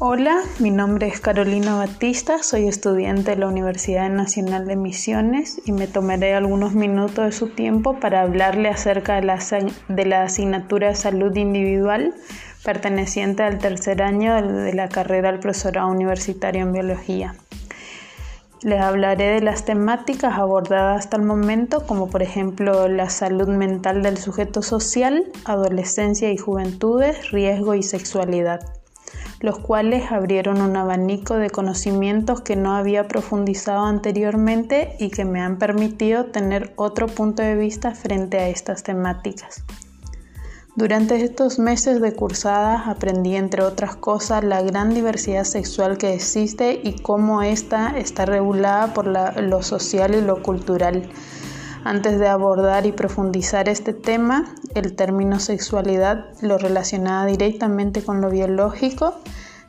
Hola, mi nombre es Carolina Batista, soy estudiante de la Universidad Nacional de Misiones y me tomaré algunos minutos de su tiempo para hablarle acerca de la, asignatura de salud individual perteneciente al tercer año de la carrera del profesorado universitario en biología. Les hablaré de las temáticas abordadas hasta el momento, como por ejemplo la salud mental del sujeto social, adolescencia y juventudes, riesgo y sexualidad, los cuales abrieron un abanico de conocimientos que no había profundizado anteriormente y que me han permitido tener otro punto de vista frente a estas temáticas. Durante estos meses de cursada aprendí, entre otras cosas, la gran diversidad sexual que existe y cómo ésta está regulada por lo social y lo cultural. Antes de abordar y profundizar este tema, el término sexualidad lo relacionaba directamente con lo biológico,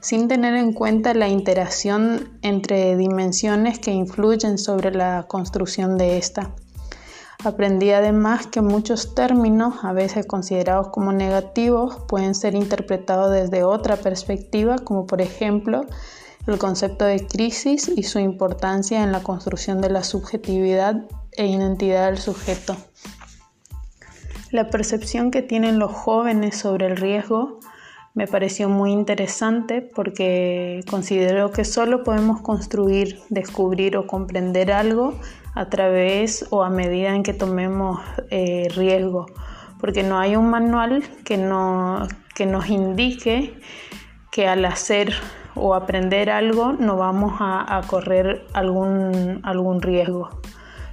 sin tener en cuenta la interacción entre dimensiones que influyen sobre la construcción de esta. Aprendí además que muchos términos, a veces considerados como negativos, pueden ser interpretados desde otra perspectiva, como por ejemplo el concepto de crisis y su importancia en la construcción de la subjetividad e identidad del sujeto. La percepción que tienen los jóvenes sobre el riesgo me pareció muy interesante porque considero que solo podemos construir, descubrir o comprender algo a través o a medida en que tomemos eh, riesgo, porque no hay un manual que, no, que nos indique que al hacer o aprender algo no vamos a, a correr algún, algún riesgo.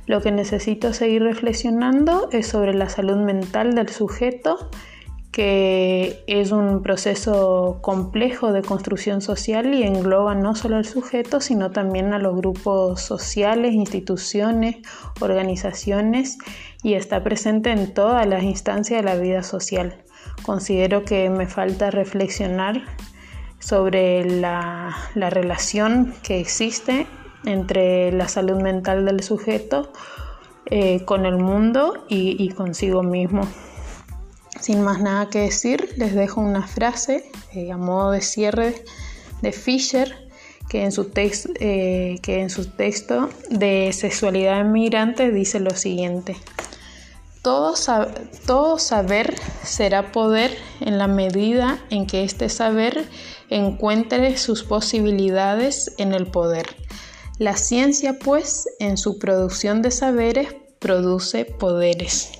Lo que necesito seguir reflexionando es sobre la salud mental del sujeto que es un proceso complejo de construcción social y engloba no solo al sujeto, sino también a los grupos sociales, instituciones, organizaciones y está presente en todas las instancias de la vida social. Considero que me falta reflexionar sobre la, relación que existe entre la salud mental del sujeto eh, con el mundo y consigo mismo. Sin más nada que decir, les dejo una frase eh, a modo de cierre de Fisher que en, su eh, texto de Sexualidad Migrante dice lo siguiente. Todo saber será poder en la medida en que este saber encuentre sus posibilidades en el poder. La ciencia, pues, en su producción de saberes, produce poderes.